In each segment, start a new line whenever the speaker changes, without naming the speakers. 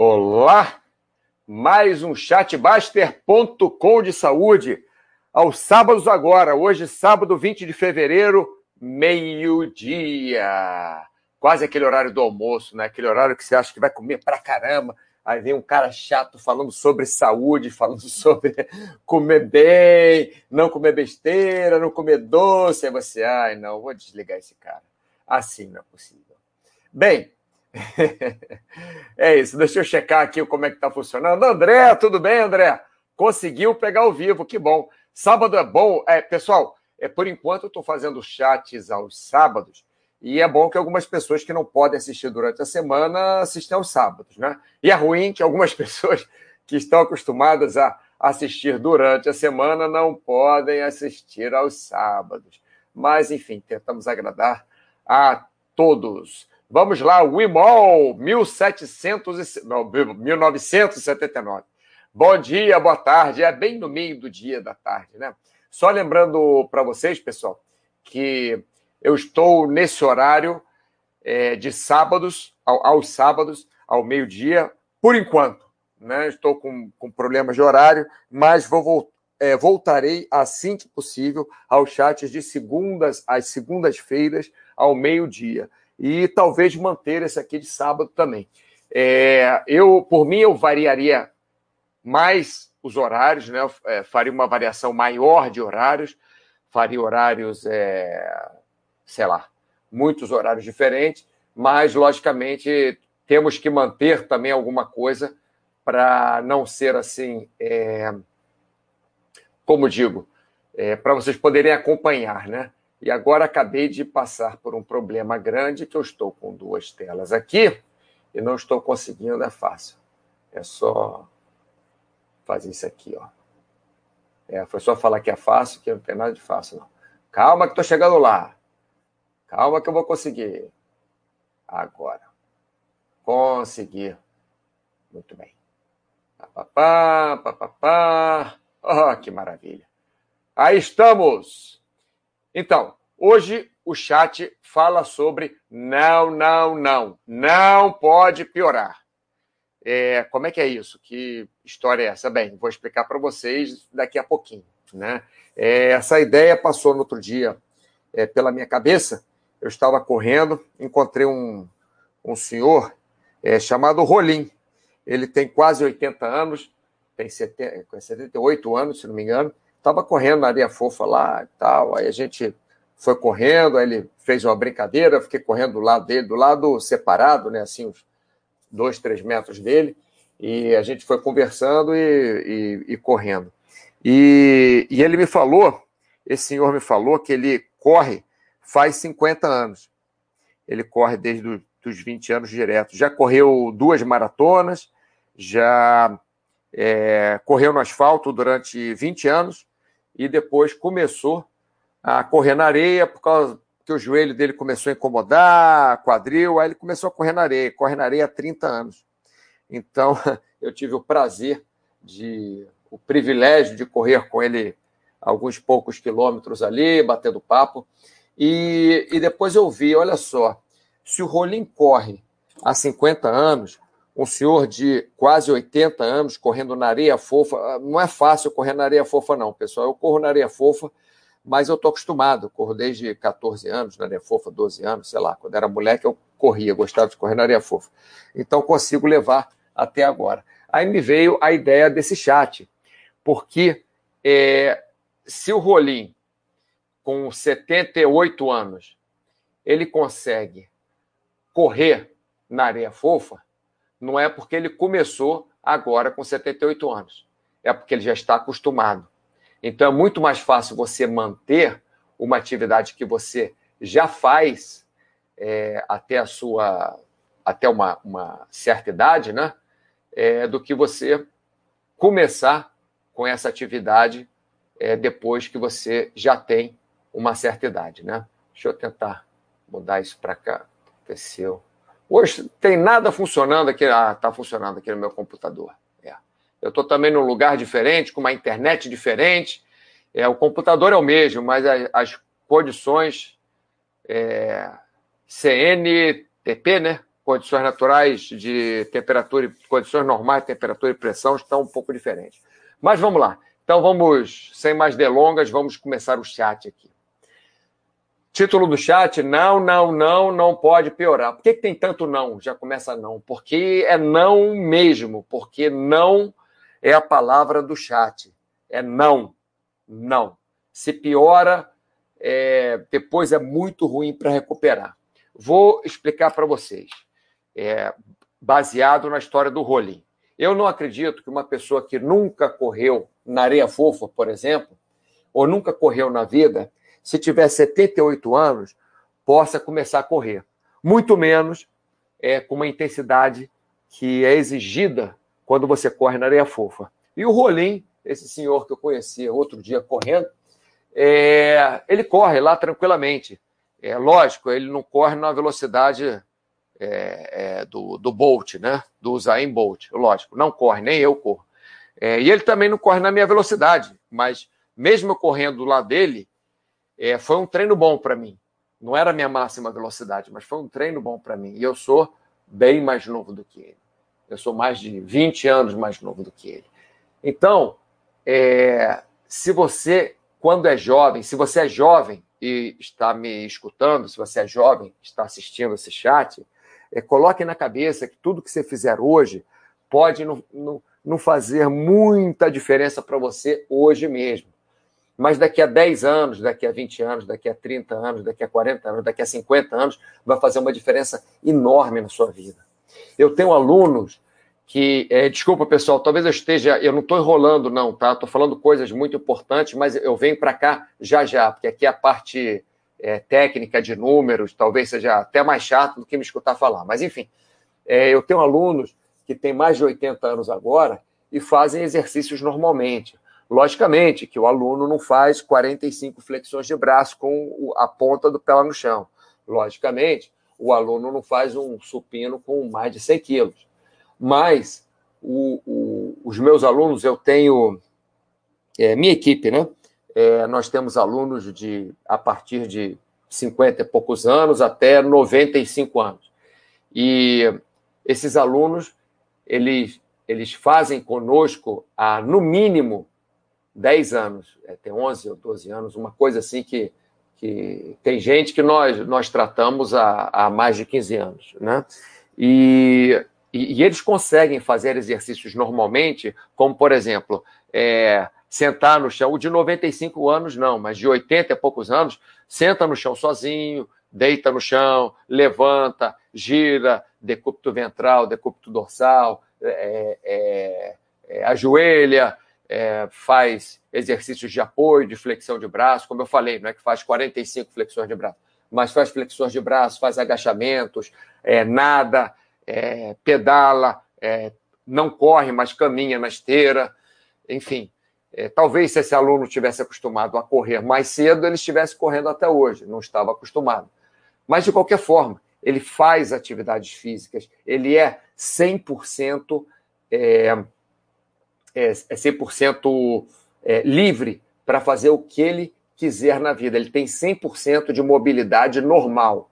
Olá! Mais um chatbaster.com de saúde. Aos sábados agora, hoje, sábado 20 de fevereiro, meio-dia. Quase aquele horário do almoço, né? Aquele horário que você acha que vai comer pra caramba. Aí vem um cara chato falando sobre saúde, falando sobre comer bem, não comer besteira, não comer doce. Aí você, ai, não, vou desligar esse cara. Assim não é possível. Bem, é isso, deixa eu checar aqui como é que está funcionando. André, tudo bem, André? Conseguiu pegar ao vivo, que bom. Sábado é bom. É, pessoal, é, por enquanto eu estou fazendo chats aos sábados, e é bom que algumas pessoas que não podem assistir durante a semana assistam aos sábados, né? E é ruim que algumas pessoas que estão acostumadas a assistir durante a semana não podem assistir aos sábados. Mas, enfim, tentamos agradar a todos. Vamos lá, Wimol, 1700 não, 1979. Bom dia, boa tarde. É bem no meio do dia da tarde, né? Só lembrando para vocês, pessoal, que eu estou nesse horário é, de sábados, ao, aos sábados, ao meio-dia, por enquanto. Né? Estou com, com problemas de horário, mas vou, é, voltarei assim que possível aos chats de segundas às segundas-feiras, ao meio-dia e talvez manter esse aqui de sábado também. É, eu, por mim, eu variaria mais os horários, né? É, faria uma variação maior de horários, faria horários, é, sei lá, muitos horários diferentes, mas logicamente temos que manter também alguma coisa para não ser assim, é, como digo, é, para vocês poderem acompanhar, né? E agora acabei de passar por um problema grande que eu estou com duas telas aqui e não estou conseguindo, é fácil. É só fazer isso aqui, ó. É, foi só falar que é fácil, que não tem nada de fácil, não. Calma que estou chegando lá. Calma que eu vou conseguir. Agora. Conseguir. Muito bem. Papapá, papapá. Oh, que maravilha. Aí estamos. Então, hoje o chat fala sobre não, não, não, não pode piorar. É, como é que é isso? Que história é essa? Bem, vou explicar para vocês daqui a pouquinho. Né? É, essa ideia passou no outro dia é, pela minha cabeça. Eu estava correndo, encontrei um, um senhor é, chamado Rolim. Ele tem quase 80 anos, tem 70, 78 anos, se não me engano estava correndo na areia fofa lá e tal. Aí a gente foi correndo, aí ele fez uma brincadeira, eu fiquei correndo do lado dele, do lado separado, né? Assim, uns dois, três metros dele, e a gente foi conversando e, e, e correndo. E, e ele me falou, esse senhor me falou que ele corre faz 50 anos. Ele corre desde os 20 anos direto. Já correu duas maratonas, já é, correu no asfalto durante 20 anos e depois começou a correr na areia por causa que o joelho dele começou a incomodar, quadril, aí ele começou a correr na areia, corre na areia há 30 anos. Então, eu tive o prazer de o privilégio de correr com ele alguns poucos quilômetros ali, batendo papo. E, e depois eu vi, olha só, se o Rolim corre há 50 anos, um senhor de quase 80 anos correndo na areia fofa. Não é fácil correr na areia fofa, não, pessoal. Eu corro na areia fofa, mas eu estou acostumado. Corro desde 14 anos na areia fofa, 12 anos, sei lá. Quando era moleque, eu corria, gostava de correr na areia fofa. Então, consigo levar até agora. Aí me veio a ideia desse chat, porque é, se o Rolim, com 78 anos, ele consegue correr na areia fofa, não é porque ele começou agora com 78 anos, é porque ele já está acostumado. Então é muito mais fácil você manter uma atividade que você já faz é, até a sua até uma, uma certa idade, né? É, do que você começar com essa atividade é, depois que você já tem uma certa idade, né? Deixa eu tentar mudar isso para cá. Aconteceu. Hoje tem nada funcionando aqui. Ah, está funcionando aqui no meu computador. Eu estou também num lugar diferente, com uma internet diferente. É, o computador é o mesmo, mas as, as condições é, CNTP, né? condições naturais de temperatura, condições normais de temperatura e pressão estão um pouco diferentes. Mas vamos lá. Então vamos, sem mais delongas, vamos começar o chat aqui. Título do chat: Não, não, não, não pode piorar. Por que, que tem tanto não? Já começa não. Porque é não mesmo. Porque não é a palavra do chat. É não. Não. Se piora, é, depois é muito ruim para recuperar. Vou explicar para vocês, é, baseado na história do Rolim. Eu não acredito que uma pessoa que nunca correu na areia fofa, por exemplo, ou nunca correu na vida, se tiver 78 anos, possa começar a correr. Muito menos é, com uma intensidade que é exigida quando você corre na areia fofa. E o Rolim, esse senhor que eu conheci outro dia correndo, é, ele corre lá tranquilamente. É lógico, ele não corre na velocidade é, é, do, do Bolt, né? Do Usain Bolt, lógico, não corre, nem eu corro. É, e ele também não corre na minha velocidade, mas mesmo eu correndo lá dele, é, foi um treino bom para mim. Não era a minha máxima velocidade, mas foi um treino bom para mim. E eu sou bem mais novo do que ele. Eu sou mais de 20 anos mais novo do que ele. Então, é, se você quando é jovem, se você é jovem e está me escutando, se você é jovem, está assistindo esse chat, é, coloque na cabeça que tudo que você fizer hoje pode não, não, não fazer muita diferença para você hoje mesmo. Mas daqui a 10 anos, daqui a 20 anos, daqui a 30 anos, daqui a 40 anos, daqui a 50 anos, vai fazer uma diferença enorme na sua vida. Eu tenho alunos que, é, desculpa pessoal, talvez eu esteja, eu não estou enrolando não, tá? Estou falando coisas muito importantes, mas eu venho para cá já já, porque aqui é a parte é, técnica de números, talvez seja até mais chato do que me escutar falar. Mas enfim, é, eu tenho alunos que têm mais de 80 anos agora e fazem exercícios normalmente. Logicamente que o aluno não faz 45 flexões de braço com a ponta do pé lá no chão. Logicamente, o aluno não faz um supino com mais de 100 quilos mas o, o, os meus alunos, eu tenho é, minha equipe, né? É, nós temos alunos de a partir de 50 e poucos anos até 95 anos. E esses alunos, eles, eles fazem conosco há, no mínimo, 10 anos, é, tem 11 ou 12 anos, uma coisa assim que, que tem gente que nós, nós tratamos há, há mais de 15 anos, né? E e, e, eles conseguem fazer exercícios normalmente, como, por exemplo, é, sentar no chão. O de 95 anos, não, mas de 80 e poucos anos, senta no chão sozinho, deita no chão, levanta, gira, decúbito ventral, decúbito dorsal, é, é, é ajoelha, é, faz exercícios de apoio, de flexão de braço, como eu falei, não é que faz 45 flexões de braço, mas faz flexões de braço, faz agachamentos, é, nada, é, pedala, é, não corre, mas caminha na esteira, enfim. É, talvez se esse aluno tivesse acostumado a correr mais cedo, ele estivesse correndo até hoje, não estava acostumado. Mas, de qualquer forma, ele faz atividades físicas, ele é 100%, é, é, é 100% é, livre para fazer o que ele quiser na vida. Ele tem 100% de mobilidade normal.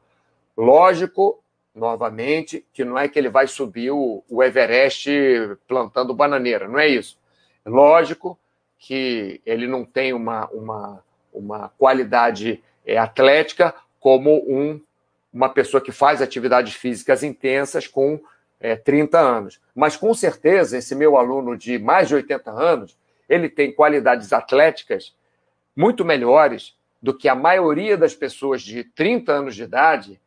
Lógico, novamente, que não é que ele vai subir o, o Everest plantando bananeira, não é isso. Lógico que ele não tem uma, uma, uma qualidade é, atlética como um, uma pessoa que faz atividades físicas intensas com é, 30 anos. Mas com certeza, esse meu aluno de mais de 80 anos, ele tem qualidades atléticas muito melhores do que a maioria das pessoas de 30 anos de idade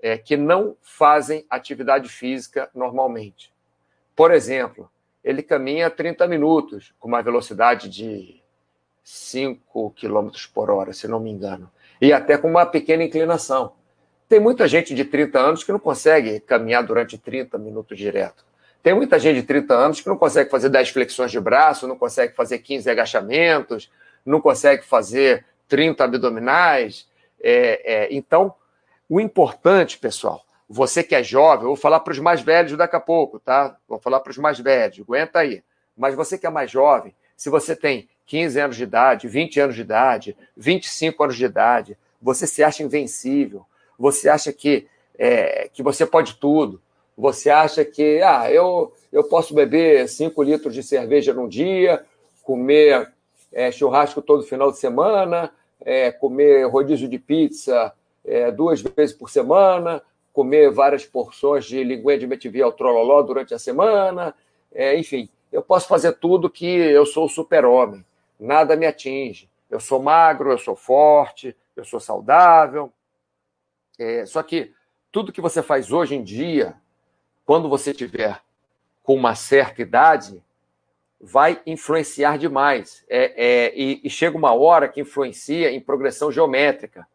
é, que não fazem atividade física normalmente. Por exemplo, ele caminha 30 minutos com uma velocidade de 5 km por hora, se não me engano, e até com uma pequena inclinação. Tem muita gente de 30 anos que não consegue caminhar durante 30 minutos direto. Tem muita gente de 30 anos que não consegue fazer 10 flexões de braço, não consegue fazer 15 agachamentos, não consegue fazer 30 abdominais. É, é, então, o importante, pessoal, você que é jovem, eu vou falar para os mais velhos daqui a pouco, tá? Vou falar para os mais velhos, aguenta aí. Mas você que é mais jovem, se você tem 15 anos de idade, 20 anos de idade, 25 anos de idade, você se acha invencível, você acha que, é, que você pode tudo, Você acha que ah, eu, eu posso beber 5 litros de cerveja num dia, comer é, churrasco todo final de semana, é, comer rodízio de pizza é, duas vezes por semana, comer várias porções de linguinha de metivial trololó durante a semana, é, enfim, eu posso fazer tudo que eu sou super-homem, nada me atinge. Eu sou magro, eu sou forte, eu sou saudável. É, só que tudo que você faz hoje em dia, quando você tiver com uma certa idade, vai influenciar demais. É, é, e, e, chega uma hora que influencia em progressão geométrica.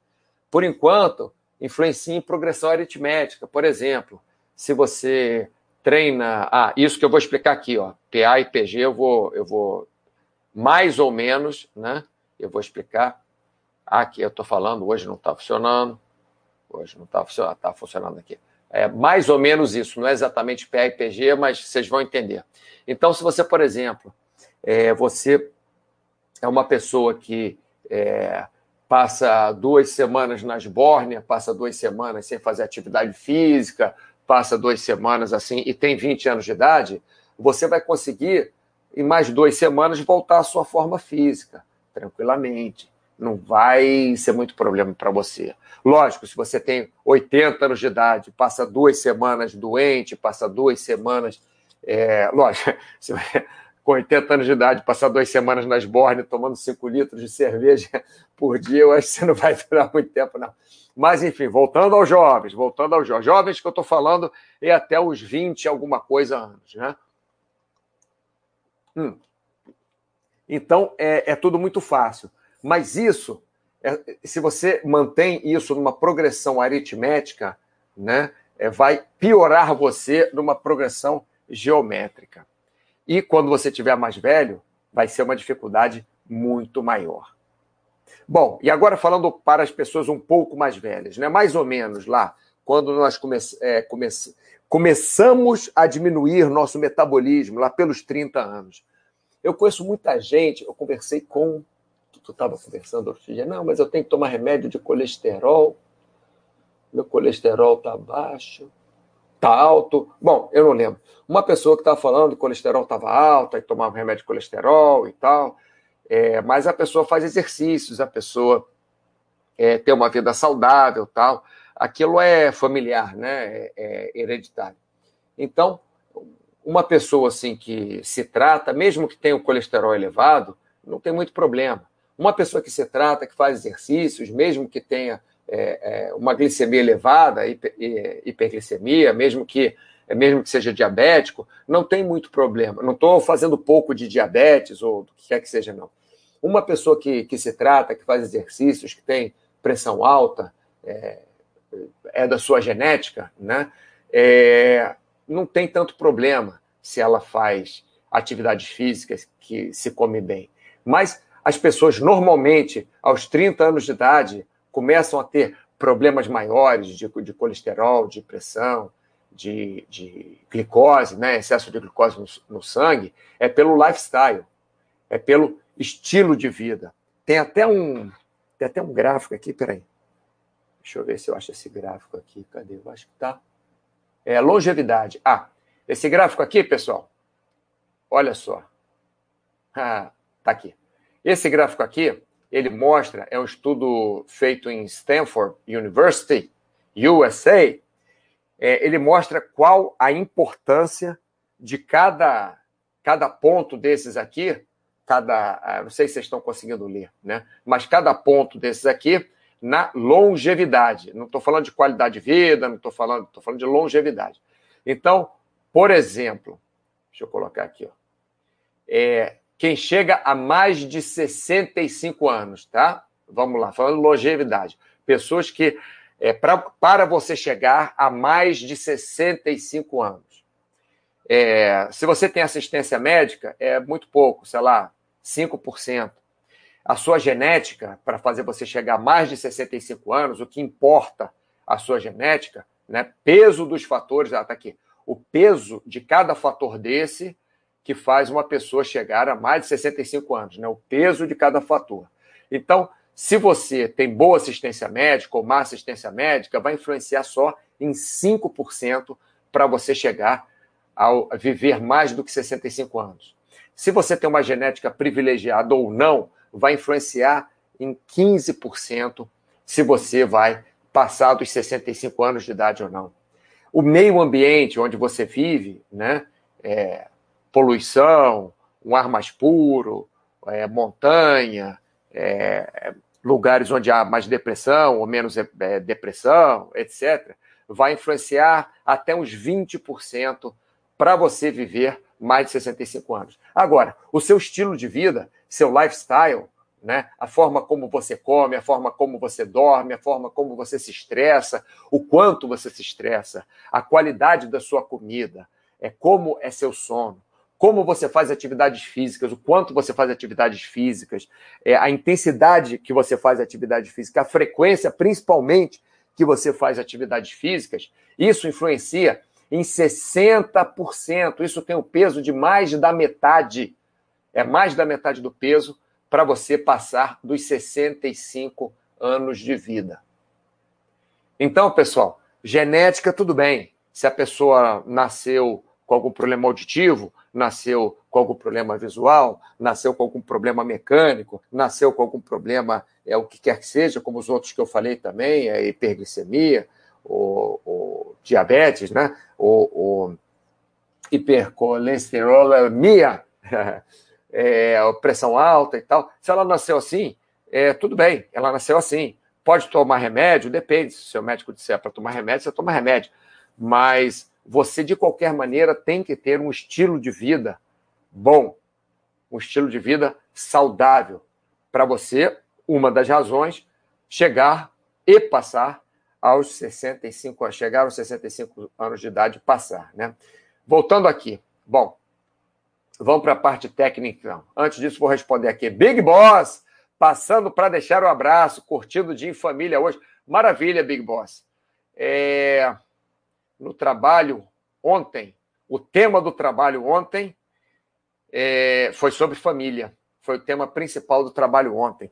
Por enquanto, influencia em progressão aritmética. Por exemplo, se você treina. Ah, isso que eu vou explicar aqui, ó. PA e PG, eu vou, eu vou mais ou menos, né? Eu vou explicar. Aqui eu estou falando, hoje não está funcionando. Hoje não está funcionando, está funcionando aqui. É mais ou menos isso, não é exatamente PA e PG, mas vocês vão entender. Então, se você, por exemplo, é, você é uma pessoa que é, passa duas semanas na esbórnia, passa duas semanas sem fazer atividade física, passa duas semanas assim e tem 20 anos de idade, você vai conseguir, em mais duas semanas, voltar à sua forma física, tranquilamente. Não vai ser muito problema para você. Lógico, se você tem 80 anos de idade, passa duas semanas doente, passa duas semanas. É, lógico, se, com 80 anos de idade, passar duas semanas nas bornes tomando 5 litros de cerveja por dia, eu acho que você não vai durar muito tempo, não. Mas, enfim, voltando aos jovens, voltando aos jovens. Jovens que eu estou falando é até os 20 alguma coisa anos, né? Hum. Então, é, é tudo muito fácil. Mas isso, é, se você mantém isso numa progressão aritmética, né, é, vai piorar você numa progressão geométrica. E quando você tiver mais velho, vai ser uma dificuldade muito maior. Bom, e agora falando para as pessoas um pouco mais velhas, né? mais ou menos lá, quando nós come é, come começamos a diminuir nosso metabolismo, lá pelos 30 anos. Eu conheço muita gente, eu conversei com tu estava conversando outro dia, não, mas eu tenho que tomar remédio de colesterol, meu colesterol está baixo, está alto. Bom, eu não lembro. Uma pessoa que estava falando que o colesterol estava alto, aí tomava remédio de colesterol e tal, é, mas a pessoa faz exercícios, a pessoa é, tem uma vida saudável tal. Aquilo é familiar, né? é, é hereditário. Então, uma pessoa assim que se trata, mesmo que tenha o colesterol elevado, não tem muito problema. Uma pessoa que se trata, que faz exercícios, mesmo que tenha é, é, uma glicemia elevada, hiper, hiperglicemia, mesmo que mesmo que seja diabético, não tem muito problema. Não estou fazendo pouco de diabetes ou do que quer que seja, não. Uma pessoa que, que se trata, que faz exercícios, que tem pressão alta, é, é da sua genética, né? É, não tem tanto problema se ela faz atividades físicas que se come bem. Mas as pessoas normalmente, aos 30 anos de idade, começam a ter problemas maiores de, de colesterol, de pressão, de, de, glicose, né? excesso de glicose no, no, sangue, é pelo lifestyle, é pelo estilo de vida. Tem até um, tem até um gráfico aqui, peraí. Deixa eu ver se eu acho esse gráfico aqui. Cadê? Eu acho que tá. É longevidade. Ah, esse gráfico aqui, pessoal, olha só. Ah, tá aqui. Esse gráfico aqui, ele mostra, é um estudo feito em Stanford University, USA, é, ele mostra qual a importância de cada, cada ponto desses aqui, cada, ah, não sei se vocês estão conseguindo ler, né? Mas cada ponto desses aqui na longevidade. Não estou falando de qualidade de vida, não estou falando, estou falando de longevidade. Então, por exemplo, deixa eu colocar aqui, ó. É, quem chega a mais de 65 anos, tá? Vamos lá, falando longevidade. Pessoas que, é, pra, para você chegar a mais de 65 anos. É, se você tem assistência médica, é muito pouco, sei lá, 5%. A sua genética, para fazer você chegar a mais de 65 anos, o que importa a sua genética, né? Peso dos fatores, ah, tá aqui. O peso de cada fator desse que faz uma pessoa chegar a mais de 65 anos, né? o peso de cada fator. Então, se você tem boa assistência médica ou má assistência médica, vai influenciar só em 5% para você chegar a viver mais do que 65 anos. Se você tem uma genética privilegiada ou não, vai influenciar em 15% se você vai passar dos 65 anos de idade ou não. O meio ambiente onde você vive, né, é, poluição, um ar mais puro, é, montanha, é, lugares onde há mais depressão ou menos é, depressão, etc., vai influenciar até uns 20% para você viver mais de 65 anos. Agora, o seu estilo de vida, seu lifestyle, né? A forma como você come, a forma como você dorme, a forma como você se estressa, o quanto você se estressa, a qualidade da sua comida, é como é seu sono, como você faz atividades físicas, o quanto você faz atividades físicas, é, a intensidade que você faz atividade física, a frequência, principalmente, que você faz atividades físicas, isso influencia em 60%. Isso tem o peso de mais da metade. É mais da metade do peso para você passar dos 65 anos de vida. Então, pessoal, genética, tudo bem. Se a pessoa nasceu com algum problema auditivo, nasceu com algum problema visual, nasceu com algum problema mecânico, nasceu com algum problema, é o que quer que seja, como os outros que eu falei também, a hiperglicemia, o, o diabetes, né? O, o hipercolesterolemia, é, pressão alta e tal. Se ela nasceu assim, é, tudo bem, ela nasceu assim. Pode tomar remédio? Depende. Se o seu médico disser para tomar remédio, você toma remédio. Mas você, de qualquer maneira, tem que ter um estilo de vida bom, um estilo de vida saudável, para você, uma das razões, chegar e passar aos 65 anos, chegar aos 65 anos de idade passar, né? Voltando aqui. Bom, vamos para a parte técnica, então. Antes disso, vou responder aqui. Big Boss, passando para deixar o um abraço, curtindo o dia em família hoje. Maravilha, Big Boss. É no trabalho ontem, o tema do trabalho ontem é, foi sobre família. Foi o tema principal do trabalho ontem.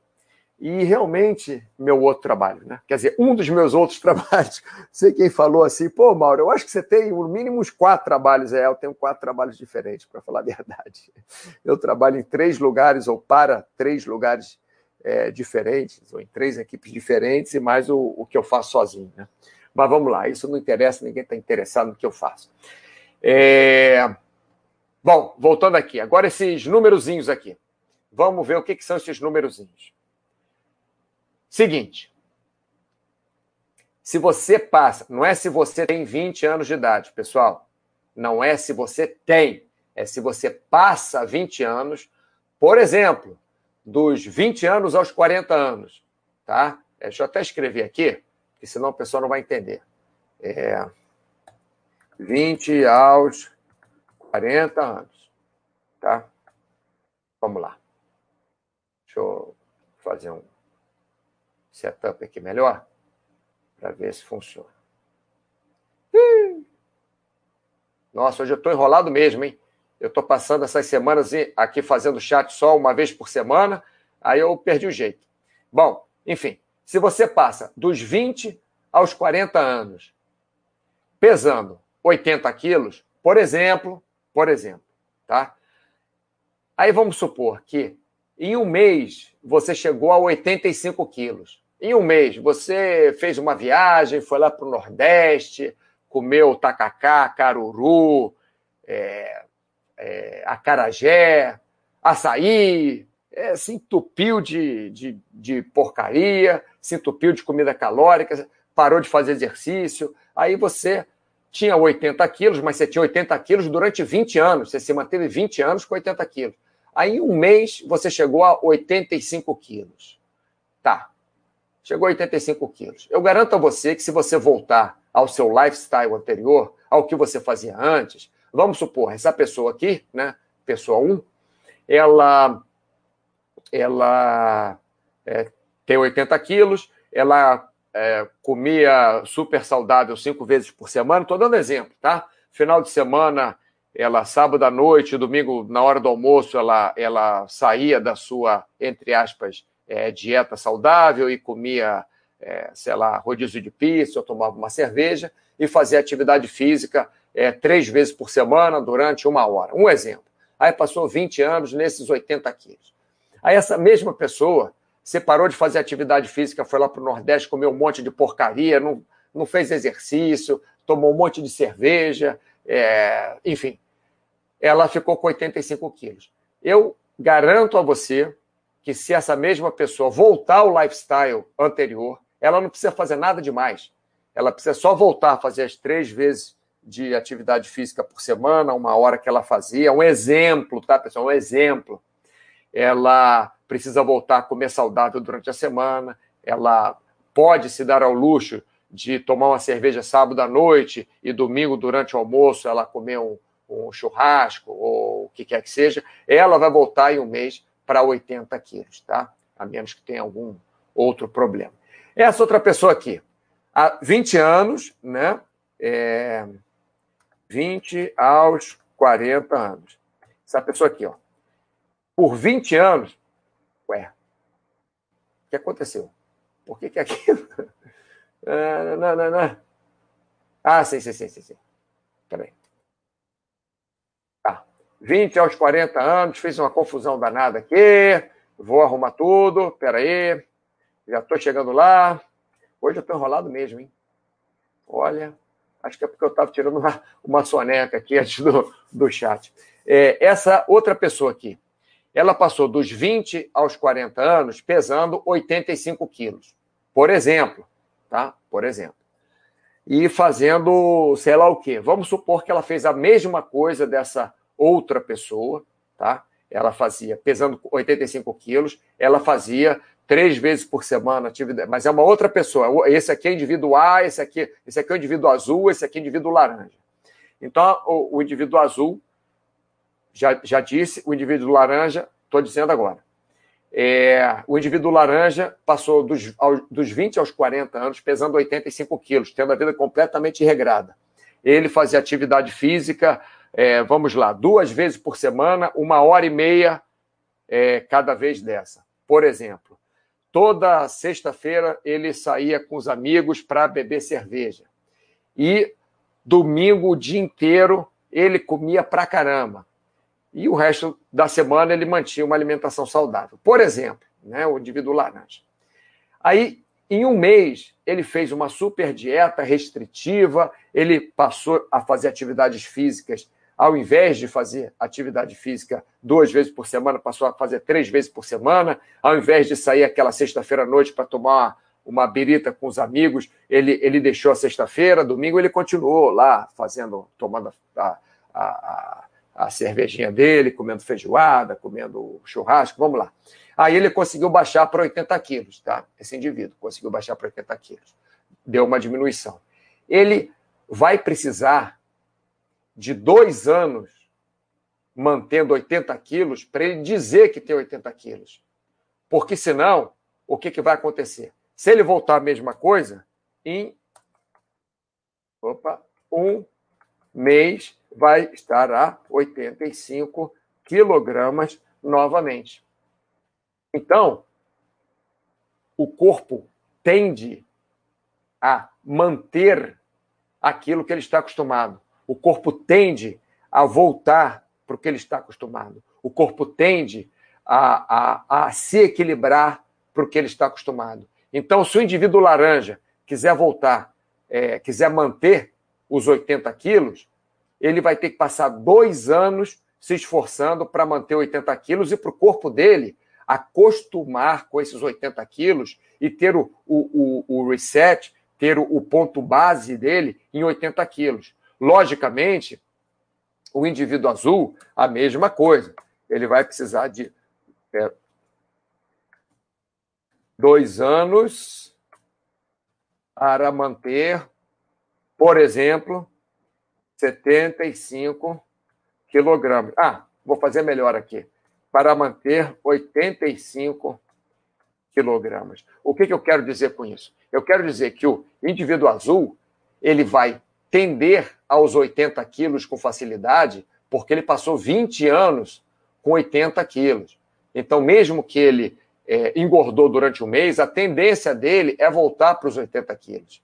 E realmente, meu outro trabalho, né? Quer dizer, um dos meus outros trabalhos. Sei quem falou assim, pô, Mauro, eu acho que você tem no mínimo uns quatro trabalhos. É, eu tenho quatro trabalhos diferentes, para falar a verdade. Eu trabalho em três lugares ou para três lugares é, diferentes, ou em três equipes diferentes, e mais o, o que eu faço sozinho, né? Mas vamos lá, isso não interessa, ninguém está interessado no que eu faço. É... Bom, voltando aqui, agora esses númerozinhos aqui. Vamos ver o que, que são esses númerozinhos. Seguinte. Se você passa, não é se você tem 20 anos de idade, pessoal. Não é se você tem, é se você passa 20 anos, por exemplo, dos 20 anos aos 40 anos, tá? Deixa eu até escrever aqui porque senão o pessoal não vai entender. É 20 aos 40 anos. Tá? Vamos lá. Deixa eu fazer um setup aqui melhor para ver se funciona. Nossa, hoje eu estou enrolado mesmo, hein? Eu estou passando essas semanas aqui fazendo chat só uma vez por semana, aí eu perdi o jeito. Bom, enfim, se você passa dos 20 aos 40 anos, pesando 80 quilos, por exemplo, por exemplo, tá? Aí vamos supor que em um mês você chegou a 85 quilos. Em um mês você fez uma viagem, foi lá para o Nordeste, comeu tacacá, caruru, é, é, acarajé, açaí, é, se entupiu de, de, de porcaria, se entupiu de comida calórica, parou de fazer exercício. Aí você tinha 80 quilos, mas você tinha 80 quilos durante 20 anos. Você se manteve 20 anos com 80 quilos. Aí, em um mês, você chegou a 85 quilos. Tá. Chegou a 85 quilos. Eu garanto a você que se você voltar ao seu lifestyle anterior, ao que você fazia antes, vamos supor, essa pessoa aqui, né, pessoa 1, ela ela é, tem 80 quilos, ela é, comia super saudável cinco vezes por semana, estou dando exemplo, tá? Final de semana, ela, sábado à noite, domingo, na hora do almoço, ela, ela saía da sua, entre aspas, é, dieta saudável e comia, é, sei lá, rodízio de pizza, ou tomava uma cerveja e fazia atividade física é, três vezes por semana durante uma hora. Um exemplo. Aí passou 20 anos nesses 80 quilos. Aí essa mesma pessoa separou de fazer atividade física, foi lá para o Nordeste, comeu um monte de porcaria, não, não fez exercício, tomou um monte de cerveja, é, enfim. Ela ficou com 85 quilos. Eu garanto a você que se essa mesma pessoa voltar ao lifestyle anterior, ela não precisa fazer nada demais. Ela precisa só voltar a fazer as três vezes de atividade física por semana, uma hora que ela fazia. Um exemplo, tá, pessoal? Um exemplo. Ela precisa voltar a comer saudável durante a semana. Ela pode se dar ao luxo de tomar uma cerveja sábado à noite e domingo, durante o almoço, ela comer um, um churrasco ou o que quer que seja. Ela vai voltar em um mês para 80 quilos, tá? A menos que tenha algum outro problema. Essa outra pessoa aqui, há 20 anos, né? É, 20 aos 40 anos. Essa pessoa aqui, ó. Por 20 anos, ué, o que aconteceu? Por que que aquilo? Ah, não, não, não. Ah, sim, sim, sim, sim. sim. Peraí. Tá. 20 aos 40 anos, fiz uma confusão danada aqui. Vou arrumar tudo. Peraí. Já estou chegando lá. Hoje eu estou enrolado mesmo, hein? Olha, acho que é porque eu estava tirando uma, uma soneca aqui antes do, do chat. É, essa outra pessoa aqui, ela passou dos 20 aos 40 anos pesando 85 quilos, por exemplo, tá? Por exemplo. E fazendo, sei lá o quê. Vamos supor que ela fez a mesma coisa dessa outra pessoa, tá? Ela fazia, pesando 85 quilos, ela fazia três vezes por semana atividade, mas é uma outra pessoa. Esse aqui é indivíduo A, esse aqui, esse aqui é o indivíduo azul, esse aqui é o indivíduo laranja. Então, o, o indivíduo azul, já, já disse, o indivíduo laranja, estou dizendo agora. É, o indivíduo laranja passou dos, aos, dos 20 aos 40 anos pesando 85 quilos, tendo a vida completamente regrada. Ele fazia atividade física, é, vamos lá, duas vezes por semana, uma hora e meia é, cada vez dessa. Por exemplo, Toda sexta-feira ele saía com os amigos para beber cerveja. E domingo o dia inteiro ele comia pra caramba. E o resto da semana ele mantinha uma alimentação saudável. Por exemplo, né, o indivíduo laranja. Aí, em um mês, ele fez uma super dieta restritiva, ele passou a fazer atividades físicas ao invés de fazer atividade física duas vezes por semana, passou a fazer três vezes por semana. Ao invés de sair aquela sexta-feira à noite para tomar uma birita com os amigos, ele, ele deixou a sexta-feira, domingo ele continuou lá fazendo, tomando a, a, a, a cervejinha dele, comendo feijoada, comendo churrasco, vamos lá. Aí ele conseguiu baixar para 80 quilos, tá? Esse indivíduo conseguiu baixar para 80 quilos. Deu uma diminuição. Ele vai precisar de dois anos mantendo 80 quilos para ele dizer que tem 80 quilos. Porque senão, o que, que vai acontecer? Se ele voltar a mesma coisa, em opa, um mês vai estar a 85 quilogramas novamente. Então, o corpo tende a manter aquilo que ele está acostumado. O corpo tende a voltar para o que ele está acostumado. O corpo tende a, a, a se equilibrar para o que ele está acostumado. Então, se o indivíduo laranja quiser voltar, é, quiser manter os 80 quilos, ele vai ter que passar dois anos se esforçando para manter 80 quilos e para o corpo dele acostumar com esses 80 quilos e ter o, o, o, o reset, ter o, o ponto base dele em 80 quilos. Logicamente, o indivíduo azul, a mesma coisa. Ele vai precisar de é, dois anos para manter, por exemplo, 75 quilogramas. Ah, vou fazer melhor aqui. Para manter 85 quilogramas. O que, que eu quero dizer com isso? Eu quero dizer que o indivíduo azul ele vai tender aos 80 quilos com facilidade, porque ele passou 20 anos com 80 quilos. Então, mesmo que ele é, engordou durante um mês, a tendência dele é voltar para os 80 quilos.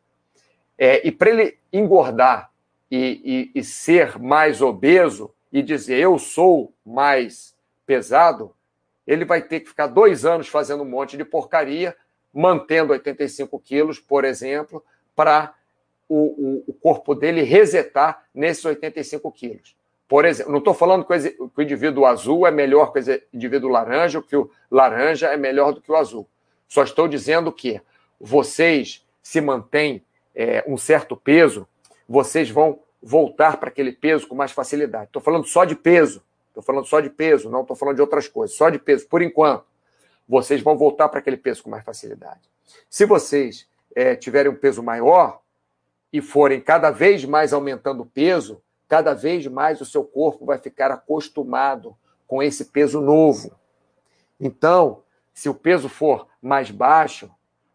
É, e para ele engordar e, e, e ser mais obeso e dizer eu sou mais pesado, ele vai ter que ficar dois anos fazendo um monte de porcaria, mantendo 85 quilos, por exemplo, para o, o, o, corpo dele resetar nesses 85 quilos. Por exemplo, não estou falando que o indivíduo azul é melhor que o indivíduo laranja, ou que o laranja é melhor do que o azul. Só estou dizendo que vocês se mantêm é, um certo peso, vocês vão voltar para aquele peso com mais facilidade. Estou falando só de peso. Estou falando só de peso, não estou falando de outras coisas. Só de peso. Por enquanto, vocês vão voltar para aquele peso com mais facilidade. Se vocês é, tiverem um peso maior e forem cada vez mais aumentando o peso, cada vez mais o seu corpo vai ficar acostumado com esse peso novo. Então, se o peso for mais baixo,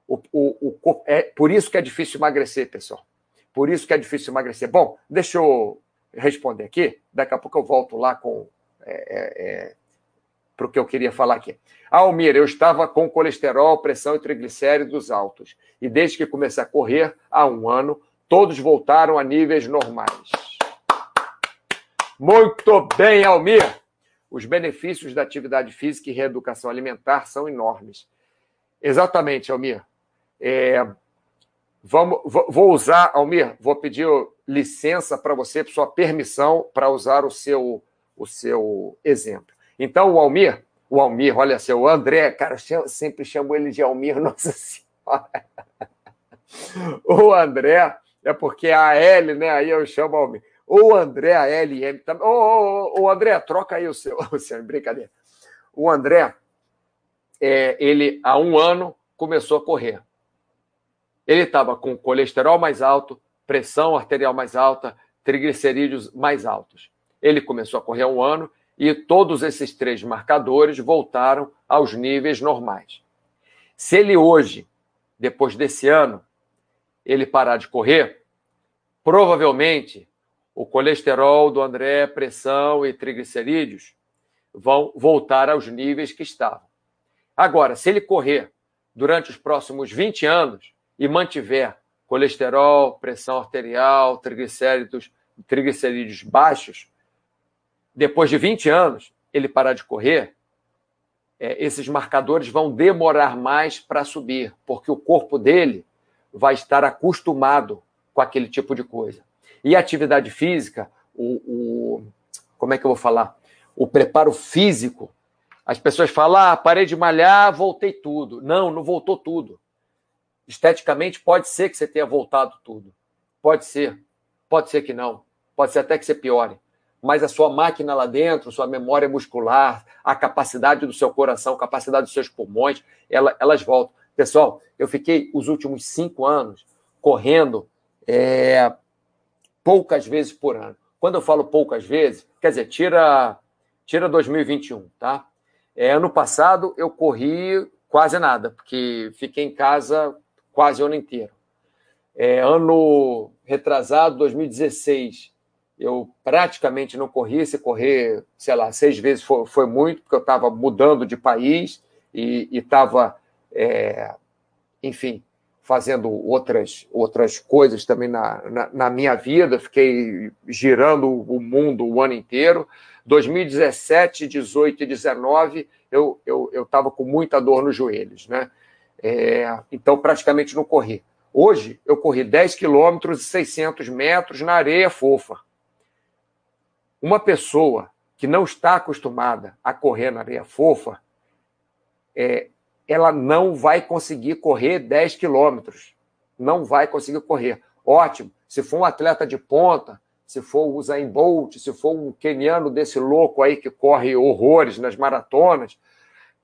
o, o, o é por isso que é difícil emagrecer, pessoal. Por isso que é difícil emagrecer. Bom, deixa eu responder aqui. Daqui a pouco eu volto lá com é, é, é para o que eu queria falar aqui. Almir, eu estava com colesterol, pressão e triglicéridos altos. E desde que comecei a correr, há um ano, todos voltaram a níveis normais. Muito bem, Almir! Os benefícios da atividade física e reeducação alimentar são enormes. Exatamente, Almir. É, vamos, vou usar, Almir, vou pedir licença para você, sua permissão para usar o seu, o seu exemplo. Então, o Almir, o Almir, olha assim, o André, cara, eu sempre chamo ele de Almir, nossa senhora. O André, é porque a L, né? Aí eu chamo Almir. O André, a LM também. Ô, ô, ô, André, troca aí o seu, o seu. Brincadeira. O André, é, ele há um ano começou a correr. Ele estava com colesterol mais alto, pressão arterial mais alta, triglicerídeos mais altos. Ele começou a correr um ano e todos esses três marcadores voltaram aos níveis normais. Se ele hoje, depois desse ano, ele parar de correr, provavelmente o colesterol do André, pressão e triglicerídeos vão voltar aos níveis que estavam. Agora, se ele correr durante os próximos 20 anos e mantiver colesterol, pressão arterial, triglicéridos, triglicerídeos baixos, depois de 20 anos, ele parar de correr, é, esses marcadores vão demorar mais para subir, porque o corpo dele vai estar acostumado com aquele tipo de coisa. E a atividade física, o, o, como é que eu vou falar? O preparo físico. As pessoas falam, ah, parei de malhar, voltei tudo. Não, não voltou tudo. Esteticamente, pode ser que você tenha voltado tudo. Pode ser. Pode ser que não. Pode ser até que você piore. Mas a sua máquina lá dentro, sua memória muscular, a capacidade do seu coração, a capacidade dos seus pulmões, ela, elas voltam. Pessoal, eu fiquei os últimos cinco anos correndo é, poucas vezes por ano. Quando eu falo poucas vezes, quer dizer, tira, tira 2021, tá? É, ano passado eu corri quase nada, porque fiquei em casa quase o ano inteiro. É, ano retrasado, 2016, eu praticamente não corri. Se correr, sei lá, seis vezes foi, foi muito, porque eu estava mudando de país e estava, é, enfim, fazendo outras, outras coisas também na, na, na, minha vida, fiquei girando o mundo o ano inteiro. 2017, 18 e 19, eu estava eu, eu com muita dor nos joelhos, né? É, então, praticamente não corri. Hoje, eu corri 10 quilômetros e 600 metros na areia fofa. Uma pessoa que não está acostumada a correr na areia fofa, é, ela não vai conseguir correr 10 quilômetros. Não vai conseguir correr. Ótimo. Se for um atleta de ponta, se for o Usain Bolt, se for um keniano desse louco aí que corre horrores nas maratonas,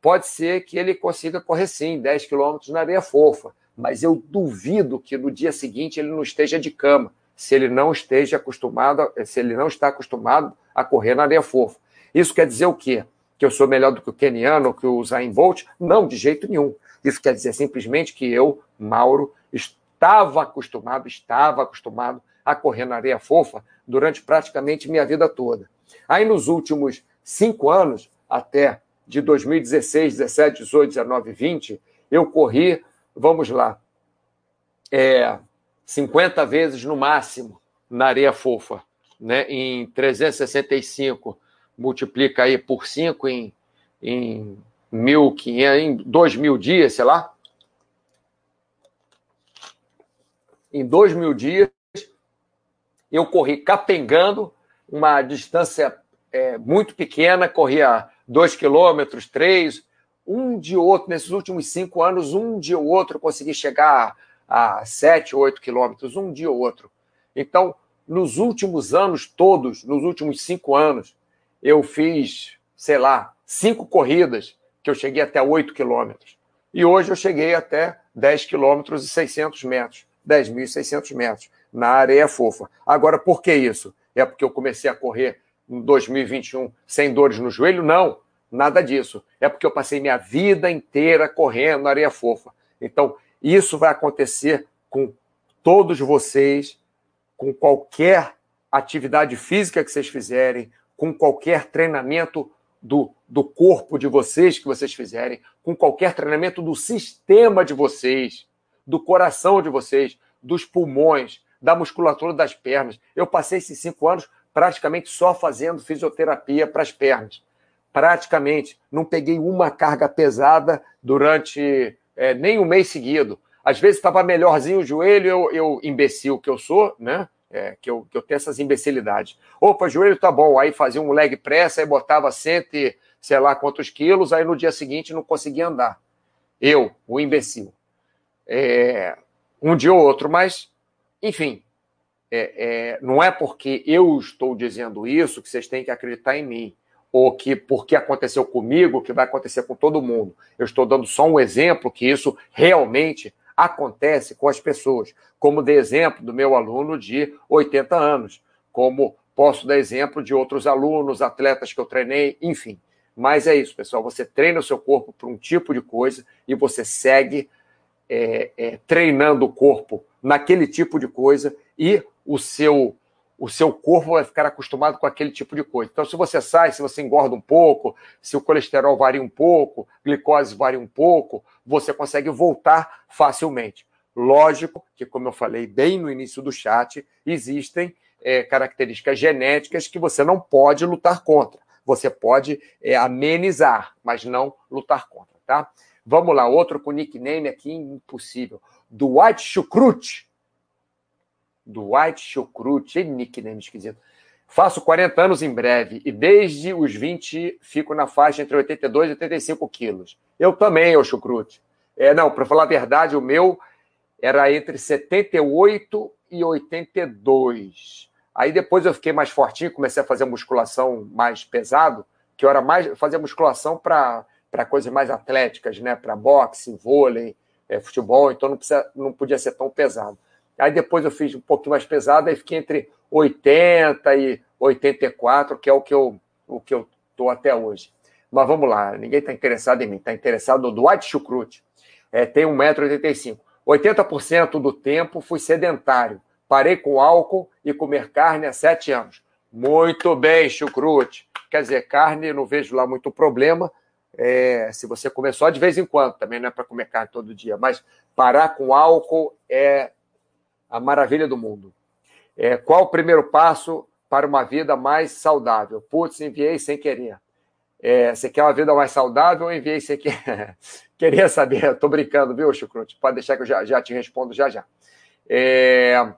pode ser que ele consiga correr sim 10 quilômetros na areia fofa. Mas eu duvido que no dia seguinte ele não esteja de cama, se ele não esteja acostumado, se ele não está acostumado a correr na areia fofa. Isso quer dizer o quê? que eu sou melhor do que o Keniano, que o Usain Bolt. Não, de jeito nenhum. Isso quer dizer simplesmente que eu, Mauro, estava acostumado, estava acostumado a correr na areia fofa durante praticamente minha vida toda. Aí nos últimos cinco anos, até de 2016, 17, 18, 19, 20, eu corri, vamos lá, é, 50 vezes no máximo na areia fofa, né? Em 365, multiplica aí por 5 em, em 1.500, em 2 mil dias, sei lá. Em 2 mil dias, eu corri capengando uma distância é, muito pequena, corria 2 quilômetros, 3, um de outro, nesses últimos cinco anos, um ou outro, consegui chegar a 7, 8 quilômetros, um ou outro. Então, nos últimos anos todos, nos últimos cinco anos, eu fiz, sei lá, cinco corridas que eu cheguei até 8 quilômetros. E hoje eu cheguei até 10 quilômetros e 600 metros, 10.600 metros, na areia fofa. Agora, por que isso? É porque eu comecei a correr 2021 sem dores no joelho? Não Nada disso. É porque eu passei minha vida inteira correndo na areia fofa. Então, isso vai acontecer com todos vocês, com qualquer atividade física que vocês fizerem, com qualquer treinamento do, do corpo de vocês que vocês fizerem, com qualquer treinamento do sistema de vocês, do coração de vocês, dos pulmões, da musculatura das pernas. Eu passei esses cinco anos praticamente só fazendo fisioterapia para as pernas praticamente não peguei uma carga pesada durante é, nem um mês seguido. Às vezes estava melhorzinho o joelho, eu, eu imbecil que eu sou, né? É, que, eu, que eu tenho essas imbecilidades. Opa, joelho tá bom. Aí fazia um leg press, aí botava cento e sei lá quantos quilos, aí no dia seguinte não conseguia andar. Eu, o imbecil. É, um dia ou outro, mas, enfim, é, é, não é porque eu estou dizendo isso que vocês têm que acreditar em mim ou que porque aconteceu comigo, que vai acontecer com todo mundo. Eu estou dando só um exemplo que isso realmente acontece com as pessoas, como de exemplo do meu aluno de 80 anos, como posso dar exemplo de outros alunos, atletas que eu treinei, enfim. Mas é isso, pessoal. Você treina o seu corpo para um tipo de coisa e você segue é, é, treinando o corpo naquele tipo de coisa e o seu o seu corpo vai ficar acostumado com aquele tipo de coisa. Então, se você sai, se você engorda um pouco, se o colesterol varia um pouco, glicose varia um pouco, você consegue voltar facilmente. Lógico que, como eu falei bem no início do chat, existem é, características genéticas que você não pode lutar contra. Você pode é, amenizar, mas não lutar contra, tá? Vamos lá, outro com nickname aqui impossível. Dwight Chucrute White Chucrute, nickname esquisito. Faço 40 anos em breve e desde os 20 fico na faixa entre 82 e 85 quilos. Eu também, ô Chucrute. É, não, para falar a verdade, o meu era entre 78 e 82. Aí depois eu fiquei mais fortinho, comecei a fazer musculação mais pesado, que eu era mais fazer musculação para coisas mais atléticas, né? Para boxe, vôlei, é, futebol, então não, precisa, não podia ser tão pesado. Aí depois eu fiz um pouquinho mais pesado, aí fiquei entre 80 e 84, que é o que eu o que eu tô até hoje. Mas vamos lá, ninguém está interessado em mim, está interessado no Dwight Chucrute. É, tem 1,85m. 80% do tempo fui sedentário. Parei com álcool e comer carne há sete anos. Muito bem, Chucrute. Quer dizer, carne, não vejo lá muito problema. É, se você comer só de vez em quando, também não é para comer carne todo dia, mas parar com álcool é a maravilha do mundo. É, qual o primeiro passo para uma vida mais saudável? Putz, enviei sem querer. É, você quer uma vida mais saudável ou enviei sem querer? Queria saber, estou brincando, viu, Chucrute? Pode deixar que eu já, já te respondo já já. É,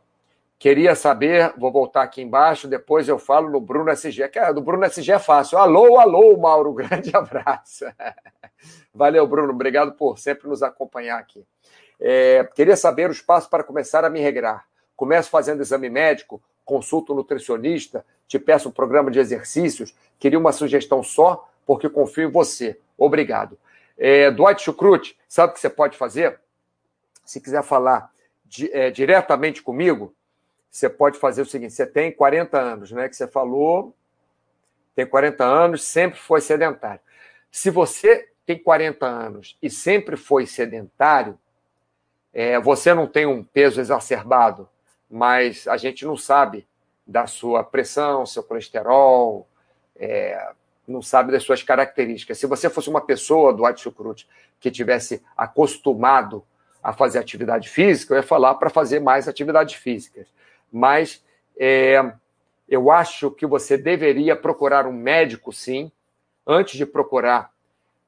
queria saber, vou voltar aqui embaixo, depois eu falo no Bruno SG. Que, do Bruno SG é fácil. Alô, alô, Mauro, grande abraço. Valeu, Bruno, obrigado por sempre nos acompanhar aqui. É, queria saber os passos para começar a me regrar. Começo fazendo exame médico, consulto nutricionista, te peço um programa de exercícios. Queria uma sugestão só, porque confio em você. Obrigado. É, Dwight Chucrute, sabe o que você pode fazer? Se quiser falar di, é, diretamente comigo, você pode fazer o seguinte: você tem 40 anos, né? Que você falou, tem 40 anos, sempre foi sedentário. Se você tem 40 anos e sempre foi sedentário, é, você não tem um peso exacerbado, mas a gente não sabe da sua pressão, seu colesterol, é, não sabe das suas características. Se você fosse uma pessoa do Chucrute que tivesse acostumado a fazer atividade física, eu ia falar para fazer mais atividades físicas. Mas É, eu acho que você deveria procurar um médico, sim, antes de procurar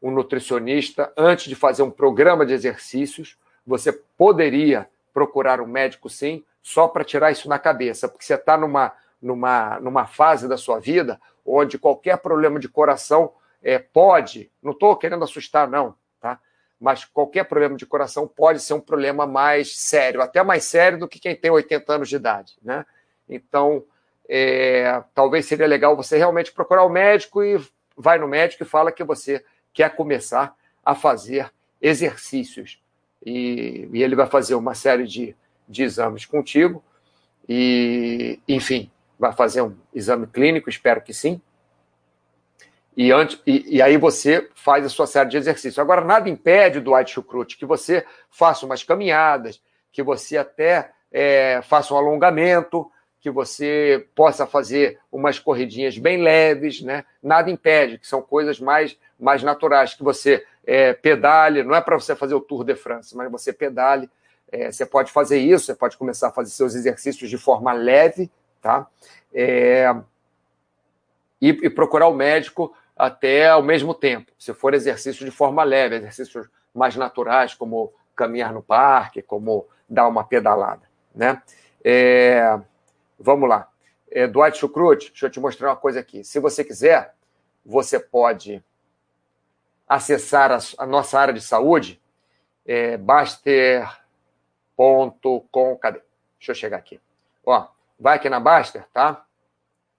um nutricionista, antes de fazer um programa de exercícios. Você poderia procurar um médico, sim, só para tirar isso na cabeça, porque você está numa, numa, numa fase da sua vida onde qualquer problema de coração é, pode, não estou querendo assustar, não, tá? Mas qualquer problema de coração pode ser um problema mais sério, até mais sério do que quem tem 80 anos de idade, né? Então, é, talvez seria legal você realmente procurar o médico e vai no médico e fala que você quer começar a fazer exercícios. E, e ele vai fazer uma série de, de exames contigo, e, enfim, vai fazer um exame clínico, espero que sim, e, antes, e, e, aí você faz a sua série de exercícios. Agora, nada impede do White Chucrute que você faça umas caminhadas, que você até é, faça um alongamento, que você possa fazer umas corridinhas bem leves, né? Nada impede, que são coisas mais, mais naturais, que você é, pedale, não é para você fazer o Tour de France, mas você pedale. É, você pode fazer isso, você pode começar a fazer seus exercícios de forma leve, tá? É, e, e procurar o médico até ao mesmo tempo. Se for exercício de forma leve, exercícios mais naturais, como caminhar no parque, como dar uma pedalada, né? É, vamos lá. É, Dwight deixa eu te mostrar uma coisa aqui. Se você quiser, você pode acessar a, a nossa área de saúde, é, baster.com. Cadê? Deixa eu chegar aqui. Ó, vai aqui na Baster, tá?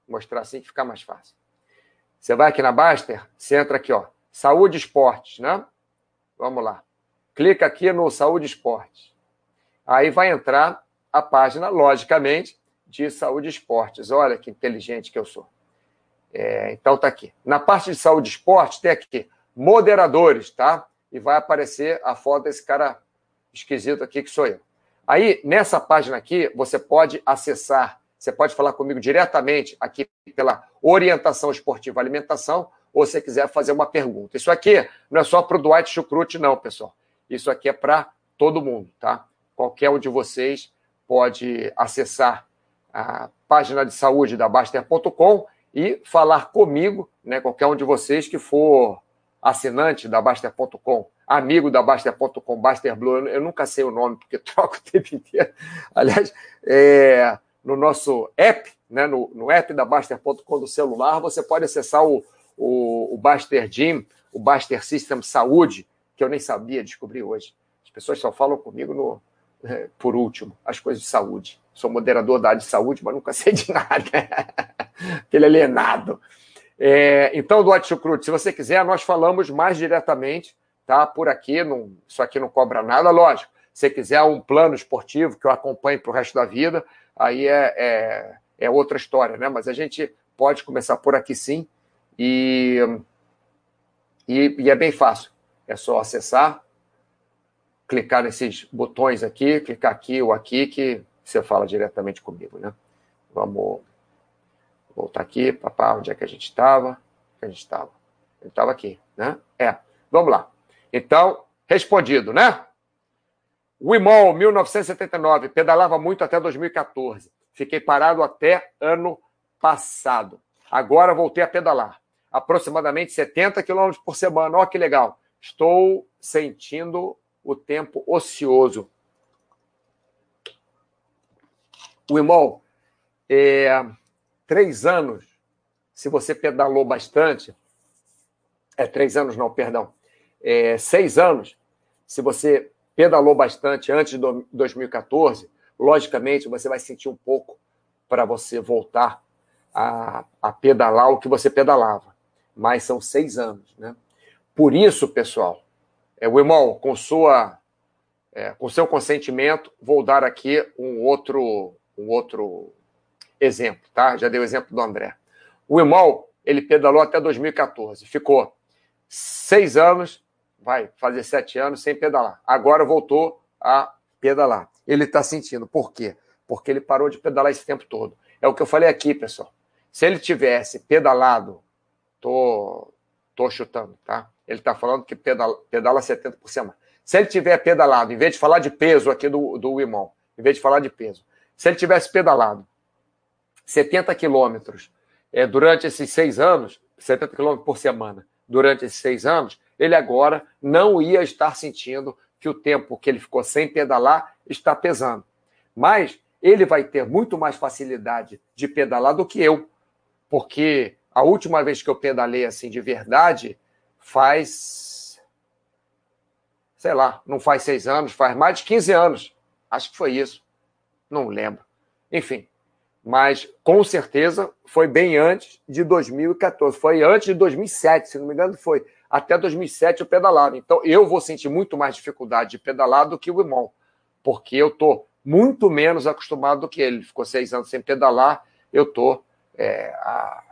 Vou mostrar assim que fica mais fácil. Você vai aqui na Baster, você entra aqui, ó, Saúde Esportes, né? Vamos lá. Clica aqui no Saúde Esportes. Aí vai entrar a página, logicamente, de Saúde Esportes. Olha que inteligente que eu sou. É, então tá aqui. Na parte de Saúde Esportes tem aqui moderadores, tá? E vai aparecer a foto desse cara esquisito aqui que sou eu. Aí, nessa página aqui, você pode acessar você pode falar comigo diretamente aqui pela orientação esportiva alimentação, ou se quiser fazer uma pergunta. Isso aqui não é só para o Dwight Chucrute, não, pessoal. Isso aqui é para todo mundo, tá? Qualquer um de vocês pode acessar a página de saúde da Baster.com e falar comigo, né? Qualquer um de vocês que for assinante da Baster.com, amigo da Baster.com, Baster Blue, eu nunca sei o nome porque troco o tempo inteiro. Aliás, é, no nosso app, né, no, no app da Baster.com do celular, você pode acessar o, o, o Baster Gym, o Baster System Saúde, que eu nem sabia descobrir hoje. As pessoas só falam comigo no, é, por último, as coisas de saúde. Sou moderador da área de saúde, mas nunca sei de nada. Aquele alienado. É, então, Duarte Chucrute, se você quiser, nós falamos mais diretamente, tá? Por aqui, não, isso aqui não cobra nada, lógico. Se quiser um plano esportivo que eu acompanhe para o resto da vida, aí é, é, é, outra história, né? Mas a gente pode começar por aqui sim, e, e, e é bem fácil. É só acessar, clicar nesses botões aqui, clicar aqui ou aqui, que você fala diretamente comigo, né? Vamos voltar aqui, papá, onde é que a gente estava? a gente estava? Ele estava aqui, né? É. Vamos lá. Então, respondido, né? Wimol, 1979, pedalava muito até 2014. Fiquei parado até ano passado. Agora voltei a pedalar. Aproximadamente 70 quilômetros por semana. Olha que legal. Estou sentindo o tempo ocioso. Wimol, é, três anos, se você pedalou bastante, é três anos não, perdão, é, seis anos, se você pedalou bastante antes de 2014, logicamente você vai sentir um pouco para você voltar a, a, pedalar o que você pedalava. Mas são seis anos, né? Por isso, pessoal, é, o irmão, com sua, é, com seu consentimento, vou dar aqui um outro, um outro exemplo, tá? Já dei o exemplo do André. O irmão, ele pedalou até 2014, ficou seis anos vai fazer sete anos sem pedalar. Agora voltou a pedalar. Ele está sentindo. Por quê? Porque ele parou de pedalar esse tempo todo. É o que eu falei aqui, pessoal. Se ele tivesse pedalado, tô, tô chutando, tá? Ele está falando que pedala, pedala 70 por semana. Se ele tiver pedalado, em vez de falar de peso aqui do, do irmão, em vez de falar de peso, se ele tivesse pedalado 70 quilômetros é, durante esses seis anos, 70 quilômetros por semana, durante esses seis anos, ele agora não ia estar sentindo que o tempo que ele ficou sem pedalar está pesando. Mas ele vai ter muito mais facilidade de pedalar do que eu, porque a última vez que eu pedalei assim de verdade faz, sei lá, não faz seis anos, faz mais de 15 anos. Acho que foi isso. Não lembro. Enfim, mas com certeza foi bem antes de 2014. Foi antes de 2007, se não me engano, foi. Até 2007 eu pedalava. Então eu vou sentir muito mais dificuldade de pedalar do que o irmão, porque eu tô muito menos acostumado do que ele. ficou seis anos sem pedalar, eu tô é, há,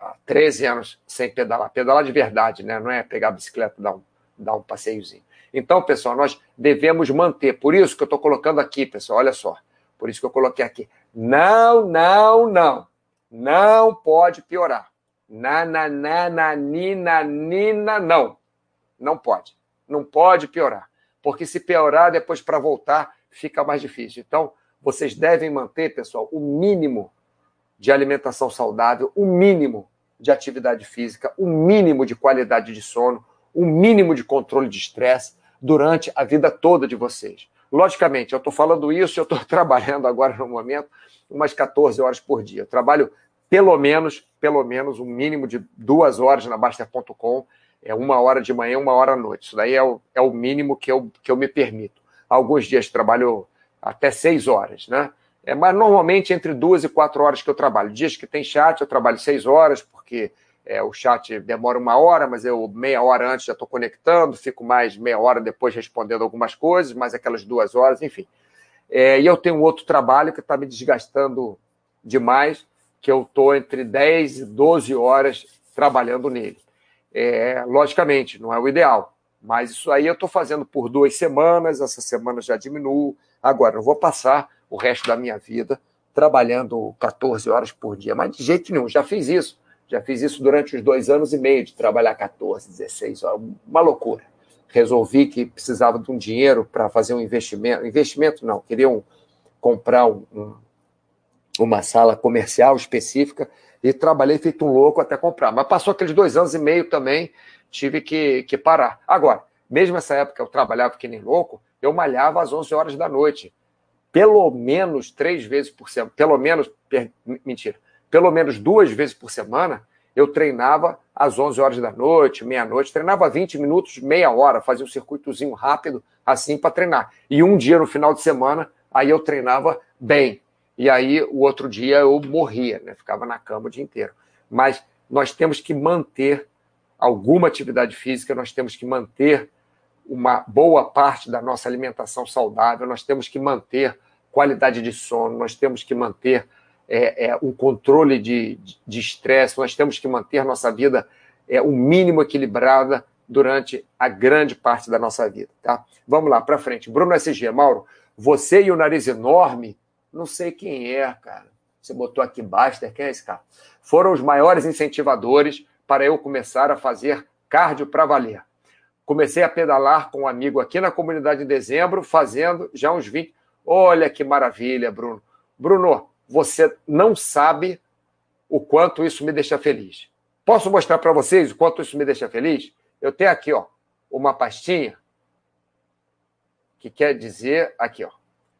há 13 anos sem pedalar. Pedalar de verdade, né? Não é pegar a bicicleta e dar um, dar um passeiozinho. Então, pessoal, nós devemos manter. Por isso que eu estou colocando aqui, pessoal, olha só. Por isso que eu coloquei aqui. Não, não, não. Não pode piorar. Na, na, na, na, nina, nina, não. Não pode. Não pode piorar. Porque se piorar, depois para voltar, fica mais difícil. Então, vocês devem manter, pessoal, o mínimo de alimentação saudável, o mínimo de atividade física, o mínimo de qualidade de sono, o mínimo de controle de estresse durante a vida toda de vocês. Logicamente, eu estou falando isso, eu estou trabalhando agora no momento umas 14 horas por dia. Eu trabalho pelo menos, pelo menos um mínimo de duas horas na Baster.com, é uma hora de manhã, uma hora à noite. Isso daí é o, é o mínimo que eu, que eu me permito. Alguns dias trabalho até seis horas, né? É, mas normalmente entre duas e quatro horas que eu trabalho. Dias que tem chat, eu trabalho seis horas, porque é, o chat demora uma hora, mas eu meia hora antes já estou conectando, fico mais meia hora depois respondendo algumas coisas, mais aquelas duas horas, enfim. É, e eu tenho outro trabalho que está me desgastando demais, que eu estou entre 10 e 12 horas trabalhando nele. É, logicamente, não é o ideal, mas isso aí eu estou fazendo por duas semanas, essa semana já diminuo. Agora, eu vou passar o resto da minha vida trabalhando 14 horas por dia, mas de jeito nenhum, já fiz isso já fiz isso durante os dois anos e meio de trabalhar 14, 16 horas, uma loucura. Resolvi que precisava de um dinheiro para fazer um investimento. Investimento não, queria um, comprar um, um, uma sala comercial específica e trabalhei feito um louco até comprar. Mas passou aqueles dois anos e meio também, tive que, que parar. Agora, mesmo nessa época eu trabalhava que nem louco, eu malhava às 11 horas da noite. Pelo menos três vezes por semana. Pelo menos, mentira, pelo menos duas vezes por semana, eu treinava às 11 horas da noite, meia-noite, treinava 20 minutos, meia hora, fazia um circuitozinho rápido assim para treinar. E um dia no final de semana, aí eu treinava bem. E aí o outro dia eu morria, né? Ficava na cama o dia inteiro. Mas nós temos que manter alguma atividade física, nós temos que manter uma boa parte da nossa alimentação saudável, nós temos que manter qualidade de sono, nós temos que manter é, é, um controle de estresse, nós temos que manter nossa vida é, o mínimo equilibrada durante a grande parte da nossa vida. Tá? Vamos lá, para frente. Bruno SG, Mauro, você e o nariz enorme, não sei quem é, cara. Você botou aqui Baster, quem é esse cara? Foram os maiores incentivadores para eu começar a fazer cardio para valer. Comecei a pedalar com um amigo aqui na comunidade em dezembro, fazendo já uns 20. Olha que maravilha, Bruno. Bruno, você não sabe o quanto isso me deixa feliz. Posso mostrar para vocês o quanto isso me deixa feliz? Eu tenho aqui, ó, uma pastinha que quer dizer aqui, ó.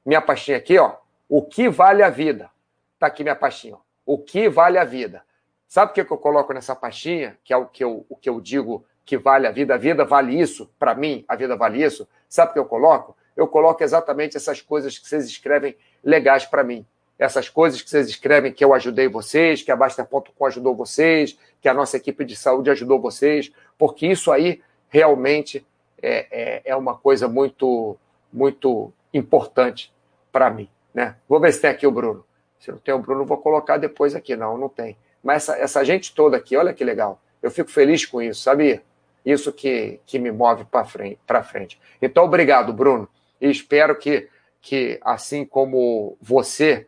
Minha pastinha aqui, ó, o que vale a vida. Tá aqui minha pastinha, ó. O que vale a vida. Sabe o que eu coloco nessa pastinha, que é o que eu, o que eu digo que vale a vida? A vida vale isso, para mim, a vida vale isso. Sabe o que eu coloco? Eu coloco exatamente essas coisas que vocês escrevem legais para mim essas coisas que vocês escrevem que eu ajudei vocês, que a Baster.com ajudou vocês, que a nossa equipe de saúde ajudou vocês, porque isso aí realmente é, é, é uma coisa muito, muito importante para mim. Né? Vou ver se tem aqui o Bruno. Se não tem o Bruno, vou colocar depois aqui. Não, não tem. Mas essa, essa gente toda aqui, olha que legal. Eu fico feliz com isso, sabia? Isso que, que me move para frente, frente. Então, obrigado, Bruno. E espero que, que, assim como você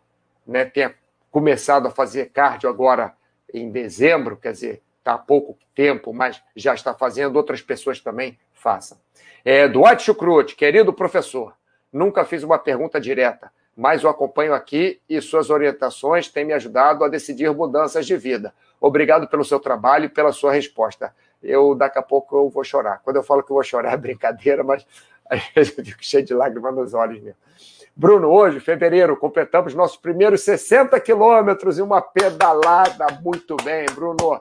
né, tenha começado a fazer cardio agora em dezembro, quer dizer, está há pouco tempo, mas já está fazendo, outras pessoas também façam. É, Duarte Chucrute, querido professor, nunca fiz uma pergunta direta, mas o acompanho aqui e suas orientações têm me ajudado a decidir mudanças de vida. Obrigado pelo seu trabalho e pela sua resposta. Eu, daqui a pouco, eu vou chorar. Quando eu falo que eu vou chorar, é brincadeira, mas eu fico cheio de lágrimas nos olhos mesmo. Bruno, hoje, fevereiro, completamos nossos primeiros 60 quilômetros e uma pedalada muito bem, Bruno.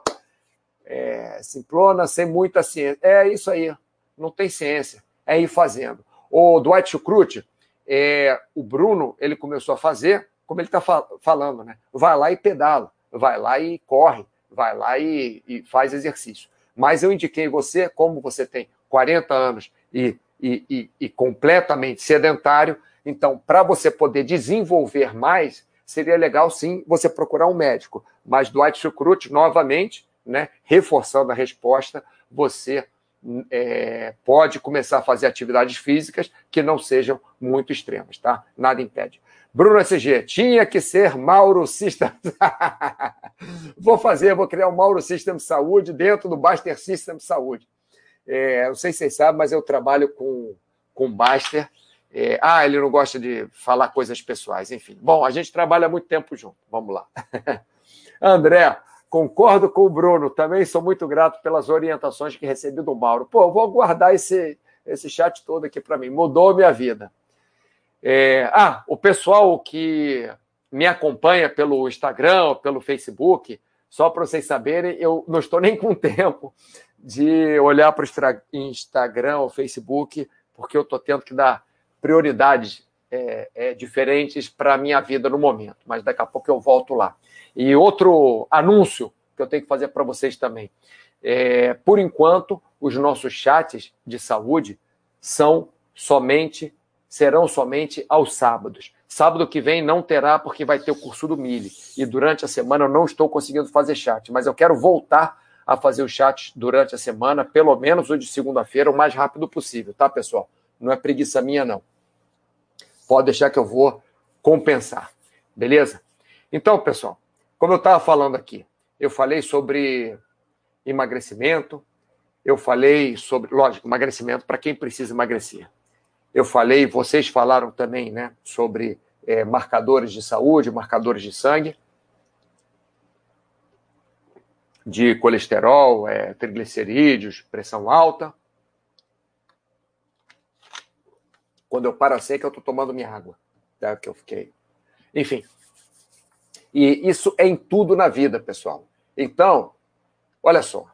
É, simplona, sem muita ciência. É isso aí, não tem ciência, é ir fazendo. O Dwight Chucrute, é, o Bruno, ele começou a fazer, como ele está falando, né? Vai lá e pedala, vai lá e corre, vai lá e, e faz exercício. Mas eu indiquei você, como você tem 40 anos e, e, e completamente sedentário, então, para você poder desenvolver mais, seria legal sim você procurar um médico. Mas Dwight Chucrute, novamente, né, reforçando a resposta, você é, pode começar a fazer atividades físicas que não sejam muito extremas, tá? Nada impede. Bruno SG, tinha que ser Mauro System. vou fazer, vou criar um Mauro System Saúde dentro do Baster System Saúde. É, não sei se vocês sabem, mas eu trabalho com, com Baster é, ah, ele não gosta de falar coisas pessoais, enfim. Bom, a gente trabalha muito tempo junto. Vamos lá. André, concordo com o Bruno. Também sou muito grato pelas orientações que recebi do Mauro. Pô, eu vou guardar esse, esse chat todo aqui para mim. Mudou minha vida. É, ah, o pessoal que me acompanha pelo Instagram, pelo Facebook, só para vocês saberem, eu não estou nem com tempo de olhar para o Instagram ou Facebook, porque eu estou tendo que dar prioridades é, é, diferentes para a minha vida no momento, mas daqui a pouco eu volto lá. E outro anúncio que eu tenho que fazer para vocês também. É, por enquanto, os nossos chats de saúde são somente, serão somente aos sábados. Sábado que vem não terá, porque vai ter o curso do Mili. E durante a semana eu não estou conseguindo fazer chat, mas eu quero voltar a fazer o chat durante a semana, pelo menos o de segunda-feira, o mais rápido possível, tá, pessoal? Não é preguiça minha, não. Pode deixar que eu vou compensar. Beleza? Então, pessoal, como eu estava falando aqui, eu falei sobre emagrecimento, eu falei sobre, lógico, emagrecimento para quem precisa emagrecer. Eu falei, vocês falaram também, né, sobre é, marcadores de saúde, marcadores de sangue, de colesterol, é, triglicerídeos, pressão alta. Quando eu paro a seca, eu estou tomando minha água. Tá? Que eu fiquei. Enfim. E isso é em tudo na vida, pessoal. Então, olha só.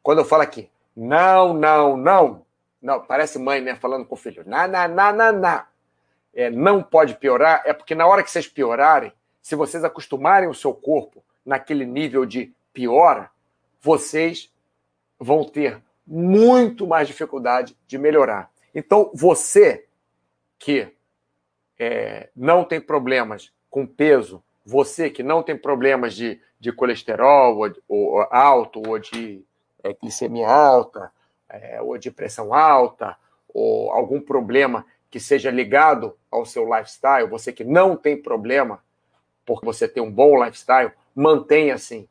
Quando eu falo aqui, não, não, não. Não, parece mãe, né? Falando com o filho. Não, não, não, não, não. É, não pode piorar, é porque na hora que vocês piorarem, se vocês acostumarem o seu corpo naquele nível de piora, vocês vão ter muito mais dificuldade de melhorar. Então, você que é, não tem problemas com peso, você que não tem problemas de, de colesterol ou, ou alto, ou de é, glicemia alta, é, ou de pressão alta, ou algum problema que seja ligado ao seu lifestyle, você que não tem problema, porque você tem um bom lifestyle, mantenha assim.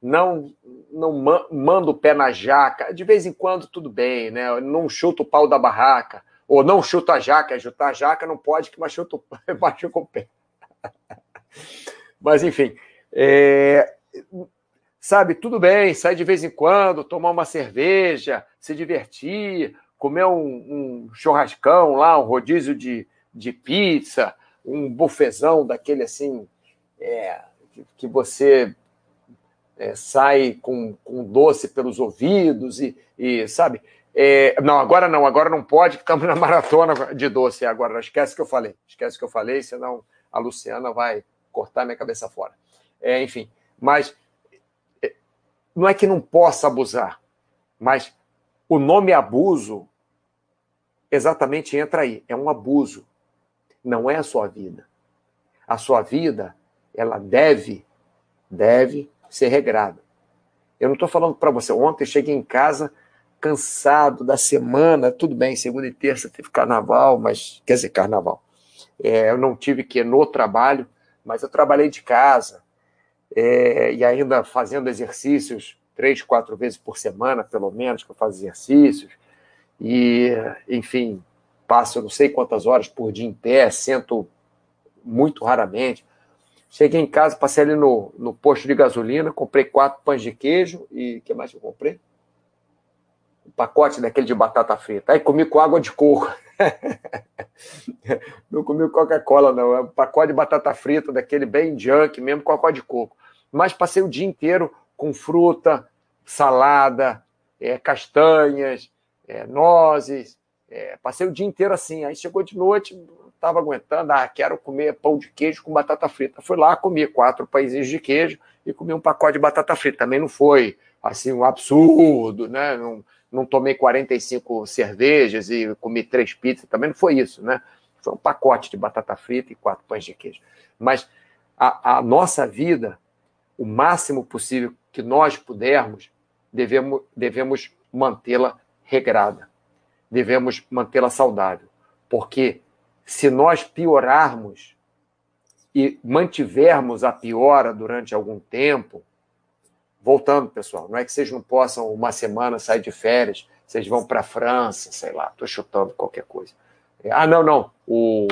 Não, não manda o pé na jaca. De vez em quando, tudo bem, né? Não chuta o pau da barraca. Ou não chuta a jaca, chutar a jaca não pode, que machuca, machuca o pé. Mas, enfim, é, sabe, tudo bem, sai de vez em quando, tomar uma cerveja, se divertir, comer um, um churrascão lá, um rodízio de, de pizza, um bufezão daquele assim, é, que, que, você é, sai com, com doce pelos ouvidos e, e sabe? É, não, agora não, agora não pode, estamos na maratona de doce agora. Esquece que eu falei, esquece que eu falei, senão a Luciana vai cortar minha cabeça fora. É, enfim, mas é, não é que não possa abusar, mas o nome abuso exatamente entra aí, é um abuso. Não é a sua vida. A sua vida, ela deve, deve ser regrada. Eu não estou falando para você. Ontem cheguei em casa cansado da semana, tudo bem, segunda e terça teve carnaval, mas quer dizer, carnaval. É, eu não tive que ir no trabalho, mas eu trabalhei de casa é, e ainda fazendo exercícios três, quatro vezes por semana, pelo menos, que eu faço exercícios. E, enfim, passo não sei quantas horas por dia em pé, sento muito raramente. Cheguei em casa, passei ali no, no posto de gasolina, comprei quatro pães de queijo e o que mais eu comprei? Um pacote daquele de batata frita. Aí comi com água de coco. não comi Coca-Cola, não. É um pacote de batata frita, daquele bem junk mesmo, com água de coco. Mas passei o dia inteiro com fruta, salada, é, castanhas, é, nozes. É, passei o dia inteiro assim. Aí chegou de noite, estava aguentando. Ah, quero comer pão de queijo com batata frita. Fui lá, comi quatro pãezinhos de queijo e comi um pacote de batata frita. Também não foi assim um absurdo, né? Não, não tomei 45 cervejas e comi três pizzas. Também não foi isso, né? Foi um pacote de batata frita e quatro pães de queijo. Mas a, a nossa vida, o máximo possível que nós pudermos, devemos, devemos mantê-la regrada, devemos mantê-la saudável, porque se nós piorarmos e mantivermos a piora durante algum tempo, voltando, pessoal, não é que vocês não possam uma semana sair de férias, vocês vão para a França, sei lá, estou chutando qualquer coisa. Ah, não, não, o,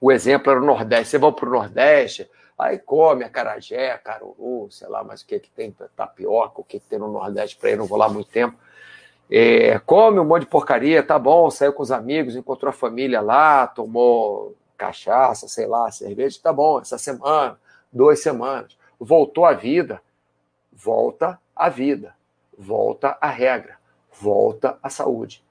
o exemplo era o Nordeste, vocês vão para o Nordeste, Aí come acarajé, caruru, sei lá, mas o que, que tem, tapioca, o que, que tem no Nordeste para ir, não vou lá muito tempo. É, come um monte de porcaria, tá bom, saiu com os amigos, encontrou a família lá, tomou cachaça, sei lá, cerveja, tá bom, essa semana, duas semanas. Voltou à vida, volta à vida, volta à regra, volta à saúde.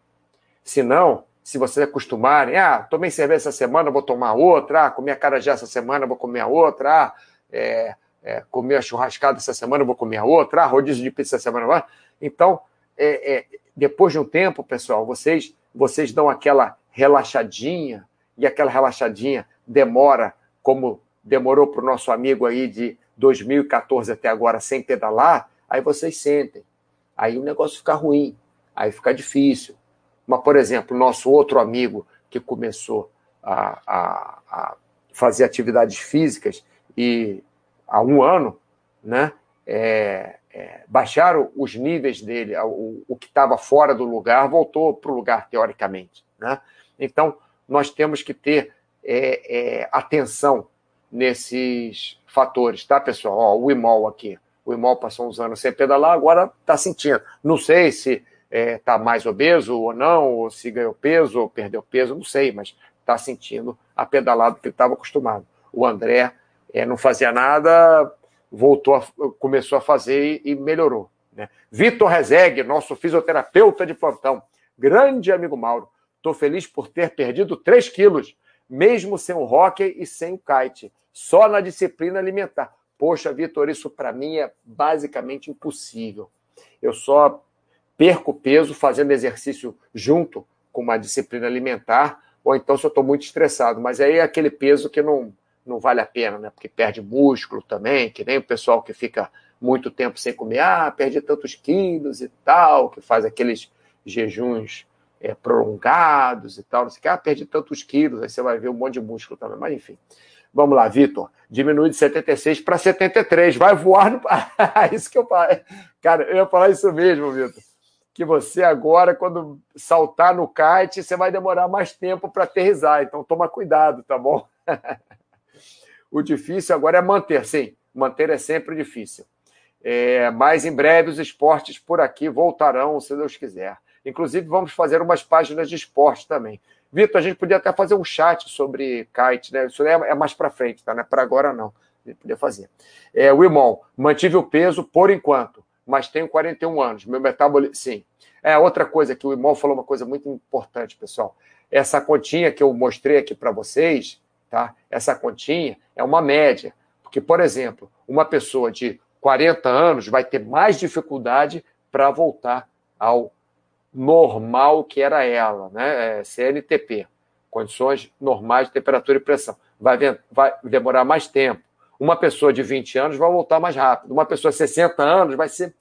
Se não, se vocês acostumarem, ah, tomei cerveja essa semana, vou tomar outra, ah, comi a carajé essa semana, vou comer a outra, ah, é, é, a churrascada essa semana, vou comer a outra, ah, rodízio de pizza essa semana. Então, é, é, depois de um tempo, pessoal, vocês, vocês dão aquela relaxadinha, e aquela relaxadinha demora, como demorou para o nosso amigo aí de 2014 até agora sem pedalar, aí vocês sentem. Aí o negócio fica ruim, aí fica difícil. Mas, por exemplo, nosso outro amigo que começou a, a, a fazer atividades físicas e há um ano, né, é, é, baixaram os níveis dele, o, o que estava fora do lugar voltou para o lugar, teoricamente. Né? Então, nós temos que ter é, é atenção nesses fatores, tá, pessoal? Ó, o imol aqui. O imol passou uns anos sem pedalar, agora está sentindo. Não sei se está é, mais obeso ou não, ou se ganhou peso ou perdeu peso, não sei, mas está sentindo a pedalada que estava acostumado. O André é, não fazia nada, voltou, a, começou a fazer e, e melhorou. Né? Vitor Rezegue, nosso fisioterapeuta de plantão, grande amigo Mauro, estou feliz por ter perdido 3 quilos, mesmo sem o hockey e sem o kite, só na disciplina alimentar. Poxa, Vitor, isso para mim é basicamente impossível. Eu só perco peso fazendo exercício junto com uma disciplina alimentar, ou então se eu estou muito estressado. Mas aí é aquele peso que não, não vale a pena, né? Porque perde músculo também, que nem o pessoal que fica muito tempo sem comer, ah, perdi tantos quilos e tal, que faz aqueles jejuns é, prolongados e tal, não sei o que, ah, perdi tantos quilos, aí você vai ver um monte de músculo também, mas enfim. Vamos lá, Vitor. Diminui de 76 para 73. Vai voar no. isso que eu falei. Cara, eu ia falar isso mesmo, Vitor que você agora, quando saltar no kite, você vai demorar mais tempo para aterrizar. Então, toma cuidado, tá bom? o difícil agora é manter, sim. Manter é sempre difícil. É, mas em breve os esportes por aqui voltarão, se Deus quiser. Inclusive, vamos fazer umas páginas de esporte também. Vitor, a gente podia até fazer um chat sobre kite, né? Isso é, é mais para frente, tá? Não é para agora, não. A gente podia fazer. É, Wilmon, mantive o peso por enquanto mas tenho 41 anos. Meu metabolismo. Sim. É outra coisa que o irmão falou, uma coisa muito importante, pessoal. Essa continha que eu mostrei aqui para vocês, tá? Essa continha é uma média. Porque, por exemplo, uma pessoa de 40 anos vai ter mais dificuldade para voltar ao normal que era ela, né? É CNTP, condições normais de temperatura e pressão. Vai, vai demorar mais tempo. Uma pessoa de 20 anos vai voltar mais rápido. Uma pessoa de 60 anos vai ser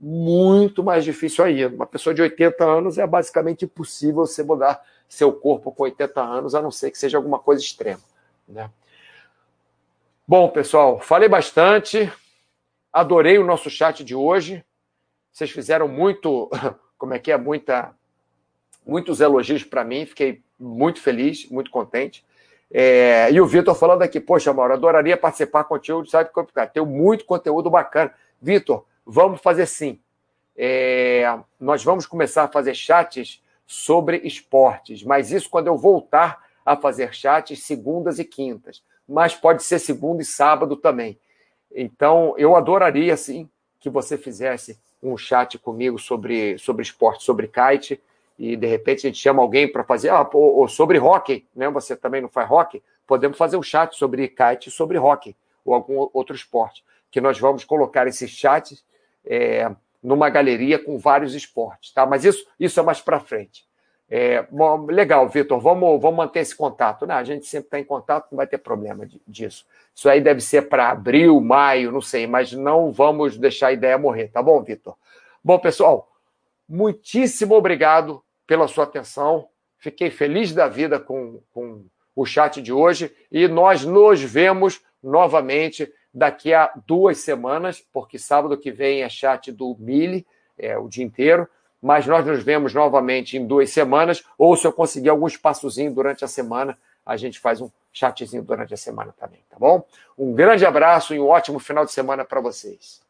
muito mais difícil ainda. Uma pessoa de 80 anos é basicamente impossível você mudar seu corpo com 80 anos, a não ser que seja alguma coisa extrema. Né? Bom, pessoal, falei bastante. Adorei o nosso chat de hoje. Vocês fizeram muito, como é que é, muita, muitos elogios para mim. Fiquei muito feliz, muito contente. É, e o Vitor falando aqui, poxa, Mauro, adoraria participar contigo do Sabe Complicado. Tem muito conteúdo bacana. Vitor, vamos fazer sim. É, nós vamos começar a fazer chats sobre esportes, mas isso quando eu voltar a fazer chats segundas e quintas. Mas pode ser segunda e sábado também. Então, eu adoraria, sim, que você fizesse um chat comigo sobre, sobre esporte, sobre kite, e de repente a gente chama alguém para fazer, ah, ou, sobre hockey, né? Você também não faz hockey? Podemos fazer um chat sobre kite, sobre hockey, ou algum outro esporte, que nós vamos colocar esses chats é, numa galeria com vários esportes, tá? Mas isso, isso é mais para frente. É, bom, legal, Vitor, vamos, vamos manter esse contato. Né? A gente sempre está em contato, não vai ter problema disso. Isso aí deve ser para abril, maio, não sei, mas não vamos deixar a ideia morrer, tá bom, Vitor? Bom, pessoal, muitíssimo obrigado pela sua atenção. Fiquei feliz da vida com, com o chat de hoje e nós nos vemos novamente daqui a duas semanas, porque sábado que vem é chat do Mili, é o dia inteiro mas nós nos vemos novamente em duas semanas, ou se eu conseguir algum espaçozinho durante a semana, a gente faz um chatzinho durante a semana também, tá bom? Um grande abraço e um ótimo final de semana para vocês.